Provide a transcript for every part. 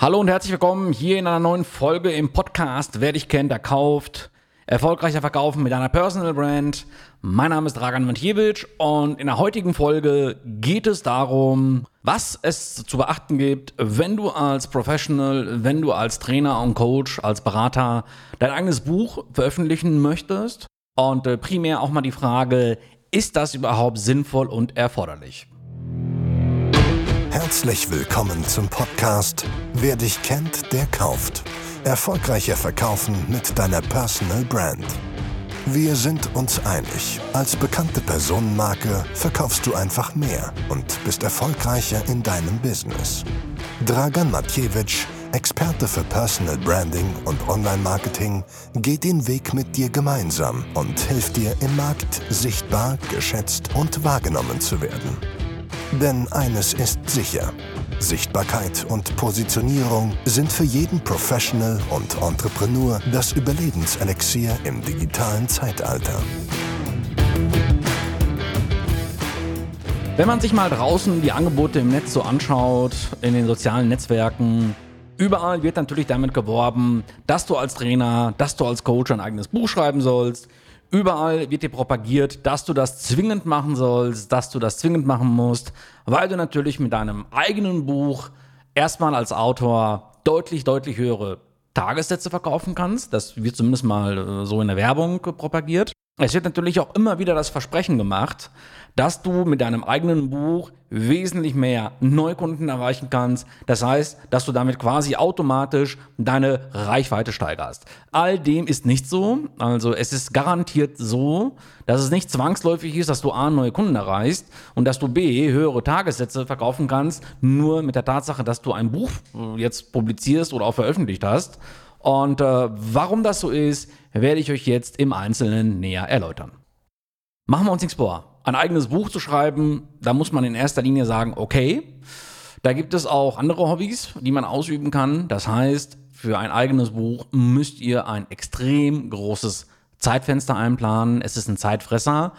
Hallo und herzlich willkommen hier in einer neuen Folge im Podcast Wer dich kennt, erkauft. Erfolgreicher Verkaufen mit einer Personal Brand. Mein Name ist Dragan Mantjewitsch und in der heutigen Folge geht es darum, was es zu beachten gibt, wenn du als Professional, wenn du als Trainer und Coach, als Berater dein eigenes Buch veröffentlichen möchtest. Und äh, primär auch mal die Frage, ist das überhaupt sinnvoll und erforderlich? Herzlich willkommen zum Podcast Wer dich kennt, der kauft. Erfolgreicher Verkaufen mit deiner Personal Brand. Wir sind uns einig. Als bekannte Personenmarke verkaufst du einfach mehr und bist erfolgreicher in deinem Business. Dragan Matjewitsch, Experte für Personal Branding und Online-Marketing, geht den Weg mit dir gemeinsam und hilft dir im Markt sichtbar, geschätzt und wahrgenommen zu werden. Denn eines ist sicher. Sichtbarkeit und Positionierung sind für jeden Professional und Entrepreneur das Überlebenselixier im digitalen Zeitalter. Wenn man sich mal draußen die Angebote im Netz so anschaut, in den sozialen Netzwerken, überall wird natürlich damit geworben, dass du als Trainer, dass du als Coach ein eigenes Buch schreiben sollst, Überall wird dir propagiert, dass du das zwingend machen sollst, dass du das zwingend machen musst, weil du natürlich mit deinem eigenen Buch erstmal als Autor deutlich, deutlich höhere Tagessätze verkaufen kannst. Das wird zumindest mal äh, so in der Werbung propagiert. Es wird natürlich auch immer wieder das Versprechen gemacht, dass du mit deinem eigenen Buch wesentlich mehr Neukunden erreichen kannst. Das heißt, dass du damit quasi automatisch deine Reichweite steigerst. All dem ist nicht so. Also es ist garantiert so, dass es nicht zwangsläufig ist, dass du A, neue Kunden erreichst und dass du B, höhere Tagessätze verkaufen kannst, nur mit der Tatsache, dass du ein Buch jetzt publizierst oder auch veröffentlicht hast. Und äh, warum das so ist, werde ich euch jetzt im Einzelnen näher erläutern. Machen wir uns nichts vor. Ein eigenes Buch zu schreiben, da muss man in erster Linie sagen, okay, da gibt es auch andere Hobbys, die man ausüben kann. Das heißt, für ein eigenes Buch müsst ihr ein extrem großes Zeitfenster einplanen. Es ist ein Zeitfresser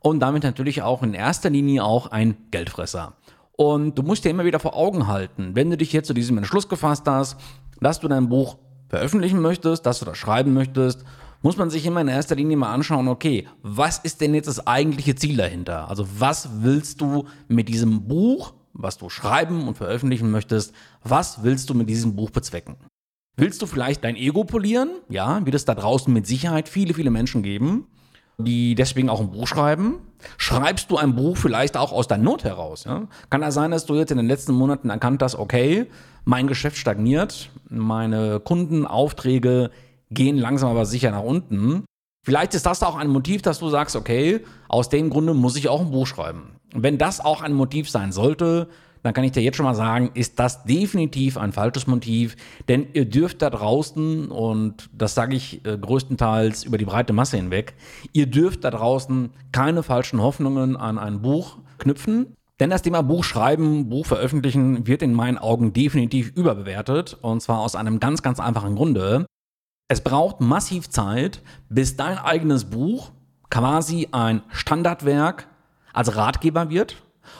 und damit natürlich auch in erster Linie auch ein Geldfresser. Und du musst dir immer wieder vor Augen halten, wenn du dich jetzt zu diesem Entschluss gefasst hast, dass du dein Buch veröffentlichen möchtest, dass du das schreiben möchtest, muss man sich immer in erster Linie mal anschauen, okay, was ist denn jetzt das eigentliche Ziel dahinter? Also was willst du mit diesem Buch, was du schreiben und veröffentlichen möchtest, was willst du mit diesem Buch bezwecken? Willst du vielleicht dein Ego polieren? Ja, wird es da draußen mit Sicherheit viele, viele Menschen geben, die deswegen auch ein Buch schreiben. Schreibst du ein Buch vielleicht auch aus der Not heraus? Ja? Kann es sein, dass du jetzt in den letzten Monaten erkannt hast, okay, mein Geschäft stagniert, meine Kundenaufträge gehen langsam aber sicher nach unten. Vielleicht ist das auch ein Motiv, dass du sagst, okay, aus dem Grunde muss ich auch ein Buch schreiben. Und wenn das auch ein Motiv sein sollte, dann kann ich dir jetzt schon mal sagen, ist das definitiv ein falsches Motiv, denn ihr dürft da draußen, und das sage ich äh, größtenteils über die breite Masse hinweg, ihr dürft da draußen keine falschen Hoffnungen an ein Buch knüpfen. Denn das Thema Buch schreiben, Buch veröffentlichen wird in meinen Augen definitiv überbewertet. Und zwar aus einem ganz, ganz einfachen Grunde. Es braucht massiv Zeit, bis dein eigenes Buch quasi ein Standardwerk als Ratgeber wird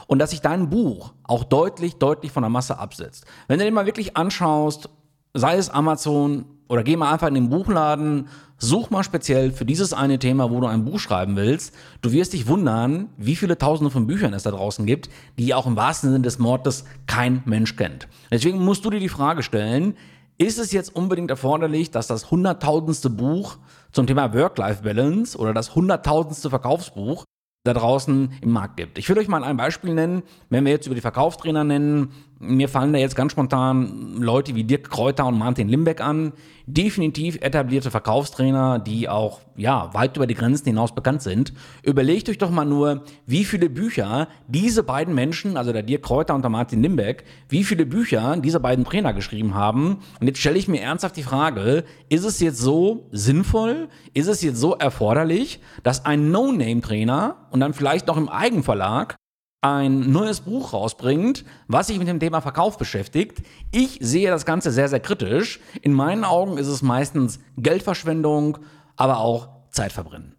und dass sich dein Buch auch deutlich, deutlich von der Masse absetzt. Wenn du dir mal wirklich anschaust, sei es Amazon oder geh mal einfach in den Buchladen, such mal speziell für dieses eine Thema, wo du ein Buch schreiben willst. Du wirst dich wundern, wie viele Tausende von Büchern es da draußen gibt, die auch im wahrsten Sinne des Wortes kein Mensch kennt. Deswegen musst du dir die Frage stellen, ist es jetzt unbedingt erforderlich, dass das hunderttausendste Buch zum Thema Work-Life-Balance oder das hunderttausendste Verkaufsbuch da draußen im Markt gibt. Ich will euch mal ein Beispiel nennen, wenn wir jetzt über die Verkaufstrainer nennen. Mir fallen da jetzt ganz spontan Leute wie Dirk Kräuter und Martin Limbeck an. Definitiv etablierte Verkaufstrainer, die auch ja, weit über die Grenzen hinaus bekannt sind. Überlegt euch doch mal nur, wie viele Bücher diese beiden Menschen, also der Dirk Kräuter und der Martin Limbeck, wie viele Bücher diese beiden Trainer geschrieben haben. Und jetzt stelle ich mir ernsthaft die Frage, ist es jetzt so sinnvoll, ist es jetzt so erforderlich, dass ein No-Name-Trainer und dann vielleicht noch im Eigenverlag ein neues Buch rausbringt, was sich mit dem Thema Verkauf beschäftigt. Ich sehe das Ganze sehr, sehr kritisch. In meinen Augen ist es meistens Geldverschwendung, aber auch Zeitverbrennen.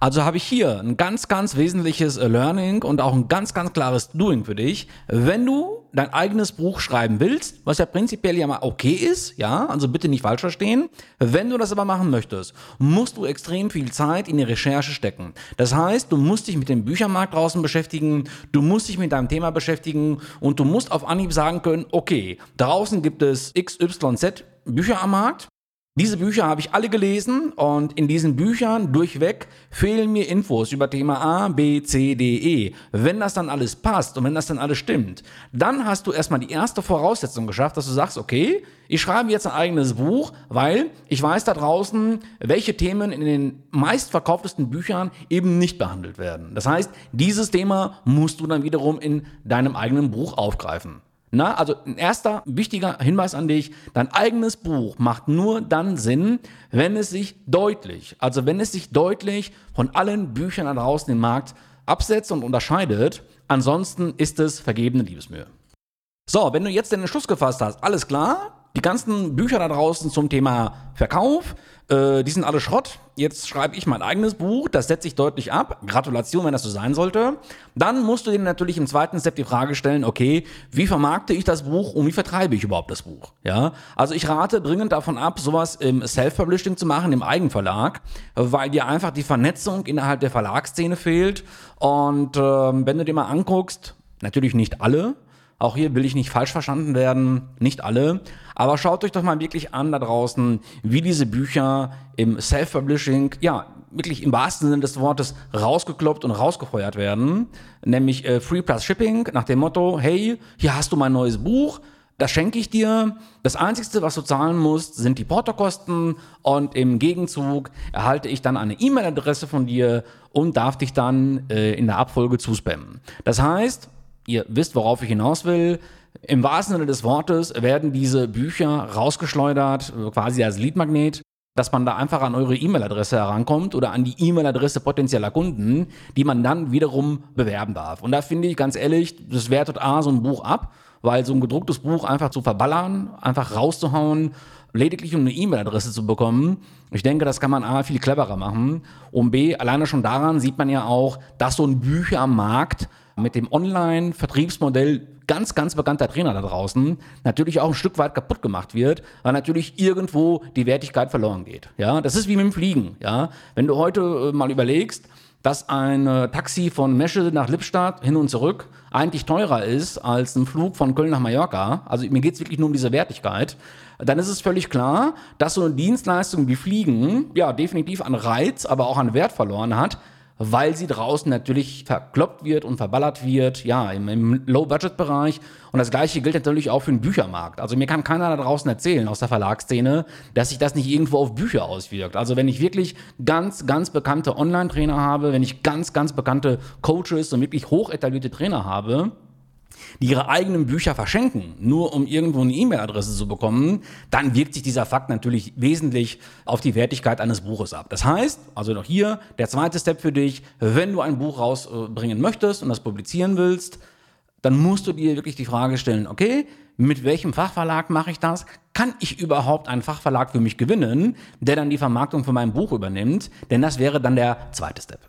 Also habe ich hier ein ganz, ganz wesentliches Learning und auch ein ganz, ganz klares Doing für dich. Wenn du dein eigenes Buch schreiben willst, was ja prinzipiell ja mal okay ist, ja, also bitte nicht falsch verstehen. Wenn du das aber machen möchtest, musst du extrem viel Zeit in die Recherche stecken. Das heißt, du musst dich mit dem Büchermarkt draußen beschäftigen, du musst dich mit deinem Thema beschäftigen und du musst auf Anhieb sagen können, okay, draußen gibt es XYZ Bücher am Markt. Diese Bücher habe ich alle gelesen und in diesen Büchern durchweg fehlen mir Infos über Thema A, B, C, D, E. Wenn das dann alles passt und wenn das dann alles stimmt, dann hast du erstmal die erste Voraussetzung geschafft, dass du sagst, okay, ich schreibe jetzt ein eigenes Buch, weil ich weiß da draußen, welche Themen in den meistverkauftesten Büchern eben nicht behandelt werden. Das heißt, dieses Thema musst du dann wiederum in deinem eigenen Buch aufgreifen. Na, also ein erster wichtiger Hinweis an dich, dein eigenes Buch macht nur dann Sinn, wenn es sich deutlich, also wenn es sich deutlich von allen Büchern da draußen im Markt absetzt und unterscheidet. Ansonsten ist es vergebene Liebesmühe. So, wenn du jetzt den Schluss gefasst hast, alles klar, die ganzen Bücher da draußen zum Thema Verkauf, äh, die sind alle Schrott. Jetzt schreibe ich mein eigenes Buch, das setze ich deutlich ab. Gratulation, wenn das so sein sollte. Dann musst du dir natürlich im zweiten Step die Frage stellen, okay, wie vermarkte ich das Buch und wie vertreibe ich überhaupt das Buch? Ja, also ich rate dringend davon ab, sowas im Self-Publishing zu machen, im Eigenverlag, weil dir einfach die Vernetzung innerhalb der Verlagsszene fehlt. Und äh, wenn du dir mal anguckst, natürlich nicht alle, auch hier will ich nicht falsch verstanden werden, nicht alle. Aber schaut euch doch mal wirklich an da draußen, wie diese Bücher im Self-Publishing, ja, wirklich im wahrsten Sinne des Wortes rausgekloppt und rausgefeuert werden. Nämlich äh, Free Plus Shipping nach dem Motto, hey, hier hast du mein neues Buch, das schenke ich dir. Das Einzige, was du zahlen musst, sind die Portokosten und im Gegenzug erhalte ich dann eine E-Mail-Adresse von dir und darf dich dann äh, in der Abfolge zuspammen. Das heißt, ihr wisst, worauf ich hinaus will. Im wahrsten Sinne des Wortes werden diese Bücher rausgeschleudert, quasi als Leadmagnet, dass man da einfach an eure E-Mail-Adresse herankommt oder an die E-Mail-Adresse potenzieller Kunden, die man dann wiederum bewerben darf. Und da finde ich ganz ehrlich, das wertet A so ein Buch ab, weil so ein gedrucktes Buch einfach zu verballern, einfach rauszuhauen, lediglich um eine E-Mail-Adresse zu bekommen. Ich denke, das kann man A viel cleverer machen. Und B, alleine schon daran sieht man ja auch, dass so ein Bücher am Markt mit dem Online-Vertriebsmodell ganz, ganz bekannter Trainer da draußen natürlich auch ein Stück weit kaputt gemacht wird, weil natürlich irgendwo die Wertigkeit verloren geht. Ja, das ist wie mit dem Fliegen. Ja, wenn du heute äh, mal überlegst, dass ein äh, Taxi von Meschede nach Lippstadt hin und zurück eigentlich teurer ist als ein Flug von Köln nach Mallorca, also mir geht es wirklich nur um diese Wertigkeit, dann ist es völlig klar, dass so eine Dienstleistung wie Fliegen ja definitiv an Reiz, aber auch an Wert verloren hat, weil sie draußen natürlich verkloppt wird und verballert wird, ja, im, im Low-Budget-Bereich. Und das gleiche gilt natürlich auch für den Büchermarkt. Also mir kann keiner da draußen erzählen aus der Verlagsszene, dass sich das nicht irgendwo auf Bücher auswirkt. Also wenn ich wirklich ganz, ganz bekannte Online-Trainer habe, wenn ich ganz, ganz bekannte Coaches und wirklich hoch etablierte Trainer habe, die ihre eigenen Bücher verschenken, nur um irgendwo eine E-Mail-Adresse zu bekommen, dann wirkt sich dieser Fakt natürlich wesentlich auf die Wertigkeit eines Buches ab. Das heißt, also noch hier der zweite Step für dich, wenn du ein Buch rausbringen möchtest und das publizieren willst, dann musst du dir wirklich die Frage stellen, okay, mit welchem Fachverlag mache ich das? Kann ich überhaupt einen Fachverlag für mich gewinnen, der dann die Vermarktung von meinem Buch übernimmt? Denn das wäre dann der zweite Step.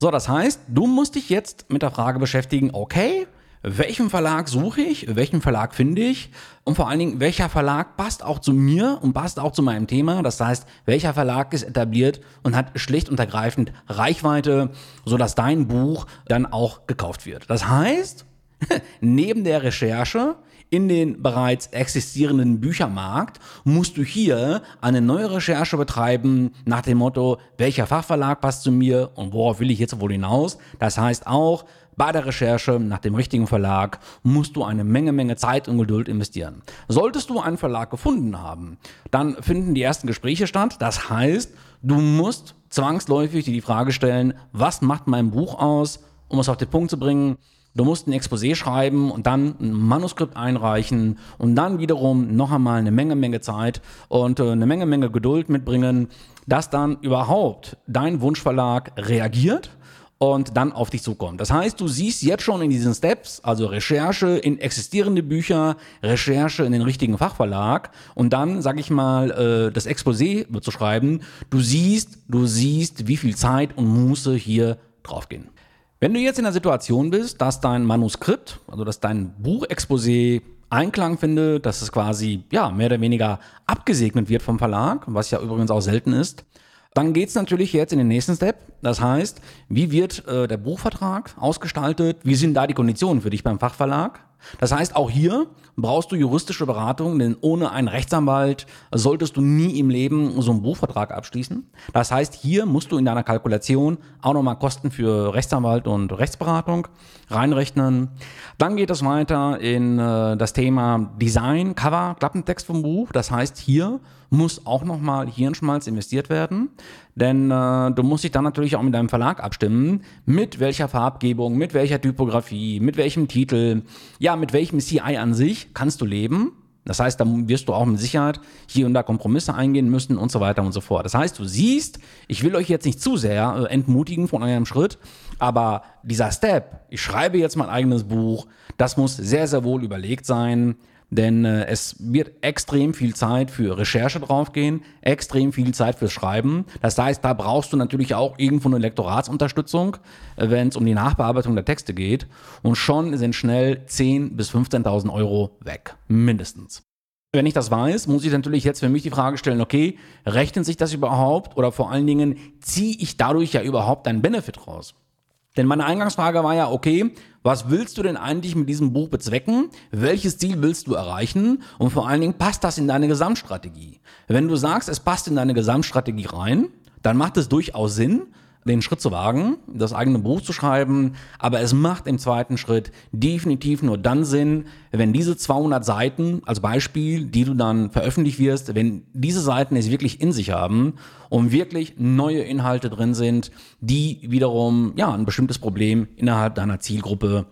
So, das heißt, du musst dich jetzt mit der Frage beschäftigen, okay, welchen Verlag suche ich, welchen Verlag finde ich und vor allen Dingen, welcher Verlag passt auch zu mir und passt auch zu meinem Thema. Das heißt, welcher Verlag ist etabliert und hat schlicht und ergreifend Reichweite, sodass dein Buch dann auch gekauft wird. Das heißt, neben der Recherche in den bereits existierenden Büchermarkt musst du hier eine neue Recherche betreiben nach dem Motto, welcher Fachverlag passt zu mir und worauf will ich jetzt wohl hinaus. Das heißt auch, bei der Recherche nach dem richtigen Verlag musst du eine Menge, Menge Zeit und Geduld investieren. Solltest du einen Verlag gefunden haben, dann finden die ersten Gespräche statt. Das heißt, du musst zwangsläufig dir die Frage stellen, was macht mein Buch aus, um es auf den Punkt zu bringen. Du musst ein Exposé schreiben und dann ein Manuskript einreichen und dann wiederum noch einmal eine Menge, Menge Zeit und äh, eine Menge, Menge Geduld mitbringen, dass dann überhaupt dein Wunschverlag reagiert und dann auf dich zukommt. Das heißt, du siehst jetzt schon in diesen Steps, also Recherche in existierende Bücher, Recherche in den richtigen Fachverlag und dann, sag ich mal, äh, das Exposé zu schreiben. Du siehst, du siehst, wie viel Zeit und Muße hier draufgehen. Wenn du jetzt in der Situation bist, dass dein Manuskript, also dass dein Buchexposé Einklang findet, dass es quasi ja mehr oder weniger abgesegnet wird vom Verlag, was ja übrigens auch selten ist, dann geht es natürlich jetzt in den nächsten Step. Das heißt, wie wird äh, der Buchvertrag ausgestaltet? Wie sind da die Konditionen für dich beim Fachverlag? Das heißt, auch hier brauchst du juristische Beratung, denn ohne einen Rechtsanwalt solltest du nie im Leben so einen Buchvertrag abschließen. Das heißt, hier musst du in deiner Kalkulation auch nochmal Kosten für Rechtsanwalt und Rechtsberatung reinrechnen. Dann geht es weiter in äh, das Thema Design, Cover, Klappentext vom Buch. Das heißt, hier muss auch nochmal Hirnschmalz investiert werden, denn äh, du musst dich dann natürlich auch mit deinem Verlag abstimmen, mit welcher Farbgebung, mit welcher Typografie, mit welchem Titel, ja, mit welchem CI an sich kannst du leben. Das heißt, da wirst du auch mit Sicherheit hier und da Kompromisse eingehen müssen und so weiter und so fort. Das heißt, du siehst, ich will euch jetzt nicht zu sehr äh, entmutigen von eurem Schritt, aber dieser Step, ich schreibe jetzt mein eigenes Buch, das muss sehr, sehr wohl überlegt sein. Denn äh, es wird extrem viel Zeit für Recherche draufgehen, extrem viel Zeit fürs Schreiben. Das heißt, da brauchst du natürlich auch irgendwo eine Lektoratsunterstützung, äh, wenn es um die Nachbearbeitung der Texte geht. Und schon sind schnell 10.000 bis 15.000 Euro weg, mindestens. Wenn ich das weiß, muss ich natürlich jetzt für mich die Frage stellen, okay, rechnet sich das überhaupt oder vor allen Dingen ziehe ich dadurch ja überhaupt einen Benefit raus? Denn meine Eingangsfrage war ja, okay, was willst du denn eigentlich mit diesem Buch bezwecken? Welches Ziel willst du erreichen? Und vor allen Dingen, passt das in deine Gesamtstrategie? Wenn du sagst, es passt in deine Gesamtstrategie rein, dann macht es durchaus Sinn, den Schritt zu wagen, das eigene Buch zu schreiben, aber es macht im zweiten Schritt definitiv nur dann Sinn, wenn diese 200 Seiten als Beispiel, die du dann veröffentlicht wirst, wenn diese Seiten es wirklich in sich haben und wirklich neue Inhalte drin sind, die wiederum ja ein bestimmtes Problem innerhalb deiner Zielgruppe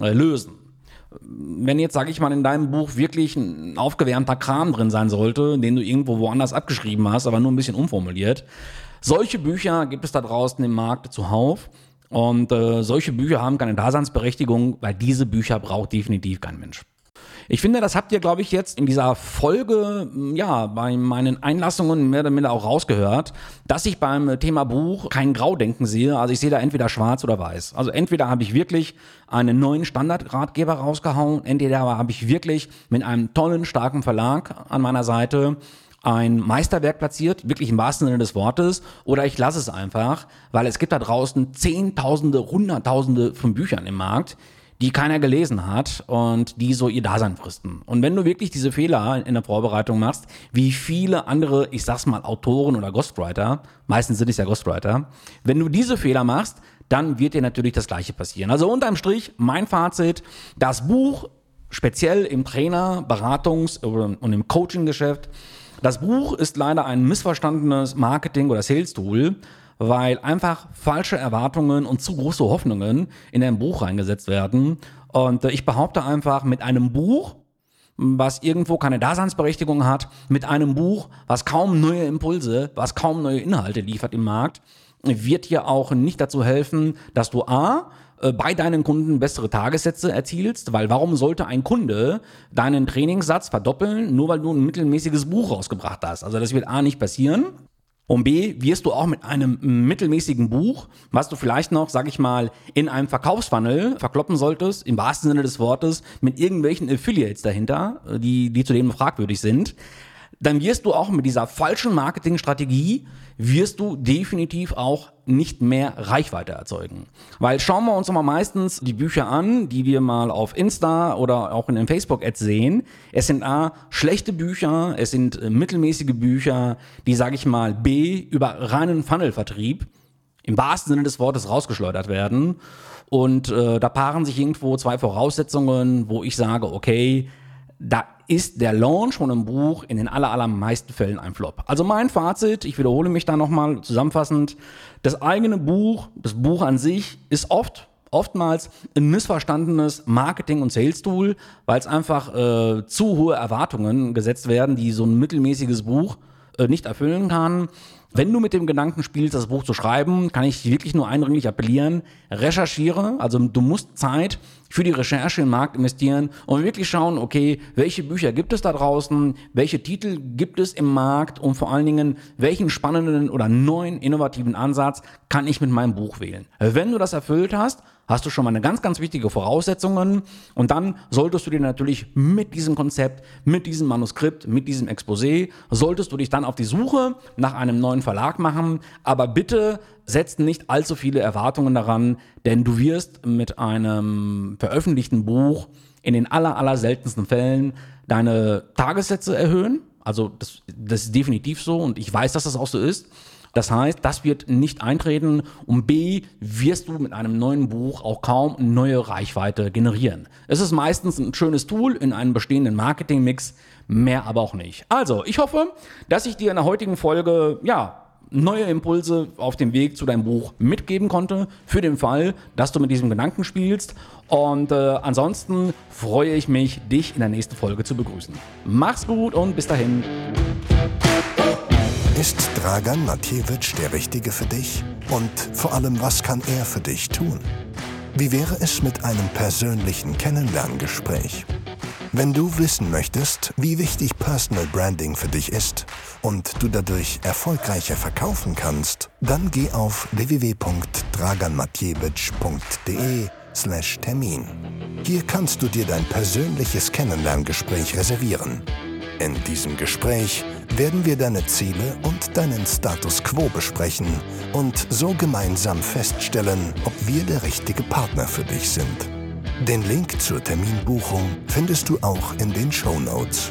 äh, lösen. Wenn jetzt, sage ich mal, in deinem Buch wirklich ein aufgewärmter Kram drin sein sollte, den du irgendwo woanders abgeschrieben hast, aber nur ein bisschen umformuliert, solche Bücher gibt es da draußen im Markt zuhauf. Und äh, solche Bücher haben keine Daseinsberechtigung, weil diese Bücher braucht definitiv kein Mensch. Ich finde, das habt ihr, glaube ich, jetzt in dieser Folge, ja, bei meinen Einlassungen mehr oder minder auch rausgehört, dass ich beim Thema Buch kein Graudenken sehe. Also ich sehe da entweder schwarz oder weiß. Also entweder habe ich wirklich einen neuen Standardratgeber rausgehauen, entweder habe ich wirklich mit einem tollen, starken Verlag an meiner Seite ein Meisterwerk platziert, wirklich im wahrsten Sinne des Wortes, oder ich lasse es einfach, weil es gibt da draußen Zehntausende, Hunderttausende von Büchern im Markt, die keiner gelesen hat und die so ihr Dasein fristen. Und wenn du wirklich diese Fehler in der Vorbereitung machst, wie viele andere, ich sag's mal, Autoren oder Ghostwriter, meistens sind es ja Ghostwriter, wenn du diese Fehler machst, dann wird dir natürlich das Gleiche passieren. Also unterm Strich, mein Fazit, das Buch, speziell im Trainer, Beratungs- und im Coaching-Geschäft, das Buch ist leider ein missverstandenes Marketing- oder Sales-Tool, weil einfach falsche Erwartungen und zu große Hoffnungen in ein Buch reingesetzt werden. Und äh, ich behaupte einfach, mit einem Buch, was irgendwo keine Daseinsberechtigung hat, mit einem Buch, was kaum neue Impulse, was kaum neue Inhalte liefert im Markt, wird dir auch nicht dazu helfen, dass du A, äh, bei deinen Kunden bessere Tagessätze erzielst, weil warum sollte ein Kunde deinen Trainingssatz verdoppeln, nur weil du ein mittelmäßiges Buch rausgebracht hast? Also das wird A nicht passieren. Und B, wirst du auch mit einem mittelmäßigen Buch, was du vielleicht noch, sag ich mal, in einem Verkaufsfunnel verkloppen solltest, im wahrsten Sinne des Wortes, mit irgendwelchen Affiliates dahinter, die, die zudem fragwürdig sind, dann wirst du auch mit dieser falschen Marketingstrategie wirst du definitiv auch nicht mehr Reichweite erzeugen. Weil schauen wir uns mal meistens die Bücher an, die wir mal auf Insta oder auch in den Facebook-Ads sehen. Es sind A, schlechte Bücher, es sind äh, mittelmäßige Bücher, die, sage ich mal, B, über reinen Funnelvertrieb im wahrsten Sinne des Wortes rausgeschleudert werden. Und äh, da paaren sich irgendwo zwei Voraussetzungen, wo ich sage, okay, da ist der Launch von einem Buch in den aller, allermeisten Fällen ein Flop. Also mein Fazit, ich wiederhole mich da nochmal zusammenfassend, das eigene Buch, das Buch an sich ist oft, oftmals ein missverstandenes Marketing- und Sales-Tool, weil es einfach äh, zu hohe Erwartungen gesetzt werden, die so ein mittelmäßiges Buch äh, nicht erfüllen kann. Wenn du mit dem Gedanken spielst, das Buch zu schreiben, kann ich wirklich nur eindringlich appellieren, recherchiere, also du musst Zeit für die Recherche im Markt investieren und wirklich schauen, okay, welche Bücher gibt es da draußen, welche Titel gibt es im Markt und vor allen Dingen, welchen spannenden oder neuen innovativen Ansatz kann ich mit meinem Buch wählen. Wenn du das erfüllt hast, hast du schon mal eine ganz, ganz wichtige Voraussetzungen und dann solltest du dir natürlich mit diesem Konzept, mit diesem Manuskript, mit diesem Exposé, solltest du dich dann auf die Suche nach einem neuen Verlag machen, aber bitte setzt nicht allzu viele Erwartungen daran, denn du wirst mit einem veröffentlichten Buch in den aller, aller seltensten Fällen deine Tagessätze erhöhen. Also das, das ist definitiv so und ich weiß, dass das auch so ist. Das heißt, das wird nicht eintreten und B, wirst du mit einem neuen Buch auch kaum neue Reichweite generieren. Es ist meistens ein schönes Tool in einem bestehenden Marketingmix, mehr aber auch nicht. Also, ich hoffe, dass ich dir in der heutigen Folge, ja, neue Impulse auf dem Weg zu deinem Buch mitgeben konnte, für den Fall, dass du mit diesem Gedanken spielst. Und äh, ansonsten freue ich mich, dich in der nächsten Folge zu begrüßen. Mach's gut und bis dahin. Ist Dragan Matjewitsch der Richtige für dich? Und vor allem, was kann er für dich tun? Wie wäre es mit einem persönlichen Kennenlerngespräch? Wenn du wissen möchtest, wie wichtig Personal Branding für dich ist und du dadurch erfolgreicher verkaufen kannst, dann geh auf www.draganmatjewitsch.de slash Termin. Hier kannst du dir dein persönliches Kennenlerngespräch reservieren. In diesem Gespräch werden wir deine Ziele und deinen Status quo besprechen und so gemeinsam feststellen, ob wir der richtige Partner für dich sind. Den Link zur Terminbuchung findest du auch in den Show Notes.